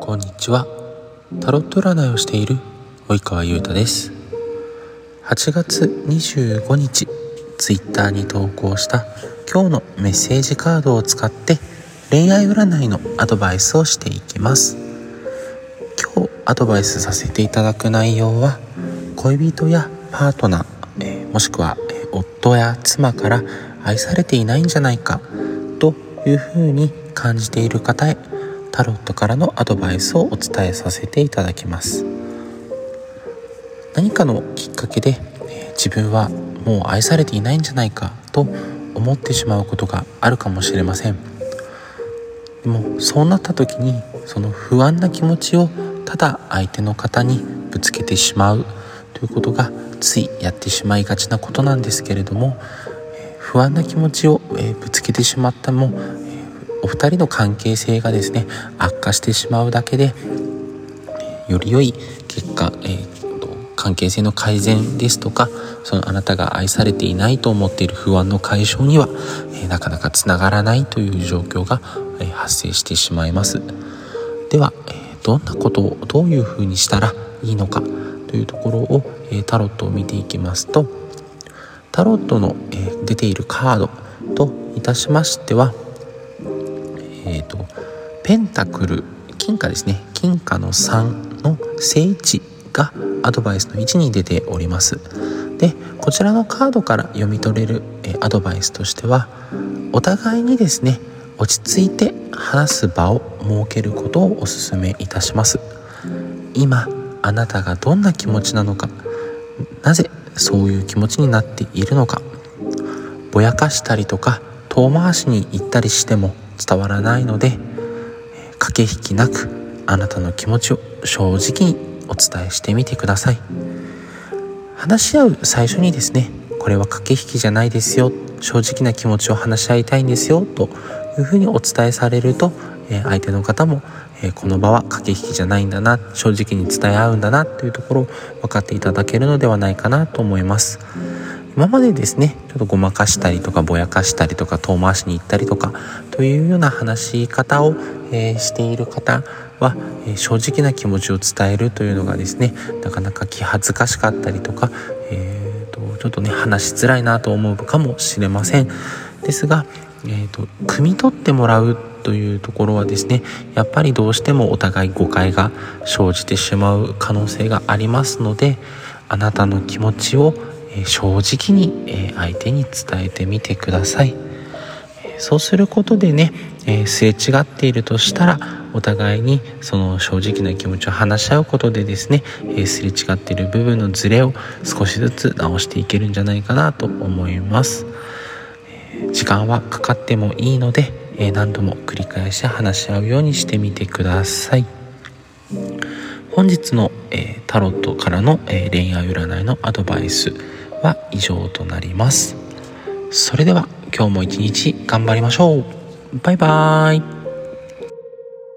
こんにちは。タロット占いをしている及川優太です。8月25日ツイッターに投稿した今日のメッセージカードを使って恋愛占いのアドバイスをしていきます。今日アドバイスさせていただく内容は恋人やパートナー、えー、もしくは、えー、夫や妻から愛されていないんじゃないかというふうに感じている方へタロットからのアドバイスをお伝えさせていただきます。何かのきっかけで、え自分はもう愛されていないんじゃないかと思ってしまうことがあるかもしれません。でもそうなった時にその不安な気持ちをただ相手の方にぶつけてしまうということがついやってしまいがちなことなんですけれども不安な気持ちをぶつけてしまったもお二人の関係性がですね悪化してしまうだけでより良い結果、えー、関係性の改善ですとかそのあなたが愛されていないと思っている不安の解消には、えー、なかなかつながらないという状況が、えー、発生してしまいます。では、えどんなことをどういうふうにしたらいいのかというところを、えタロットを見ていきますとタロットの、え出ているカードといたしましてはえーと、ペンタクル金貨ですね。金貨の3の正位置がアドバイスの1に出ております。でこちらのカードから読み取れる、えアドバイスとしてはお互いにですね落ち着いて話す場を設けることをお勧めいたします。今あなたがどんな気持ちなのかなぜそういう気持ちになっているのかぼやかしたりとか遠回しに行ったりしても伝わらないので駆け引きなくあなたの気持ちを正直にお伝えしてみてください話し合う最初にですねこれは駆け引きじゃないですよ正直な気持ちを話し合いたいんですよというふうにお伝えされると相手の方もこの場は駆け引きじゃないんだな正直に伝え合うんだなというところを分かっていただけるのではないかなと思います。今までですねちょっとごまかしたりとかぼやかしたりとか遠回しに行ったりとかというような話し方を、えー、している方は、えー、正直な気持ちを伝えるというのがですねなかなか気恥ずかしかったりとか、えーと、ちょっとね話しづらいなと思うかもしれません。ですが、えーと、と汲み取ってもらうというところはですねやっぱりどうしてもお互い誤解が生じてしまう可能性がありますのであなたの気持ちを正直に相手に伝えてみてください。そうすることでねすれ違っているとしたらお互いにその正直な気持ちを話し合うことでですねすれ違っている部分のズレを少しずつ直していけるんじゃないかなと思います。時間はかかってもいいので何度も繰り返し話し合うようにしてみてください。本日の、えタロットからの、え恋愛占いのアドバイス。は以上となります。それでは今日も一日頑張りましょう。バイバーイ。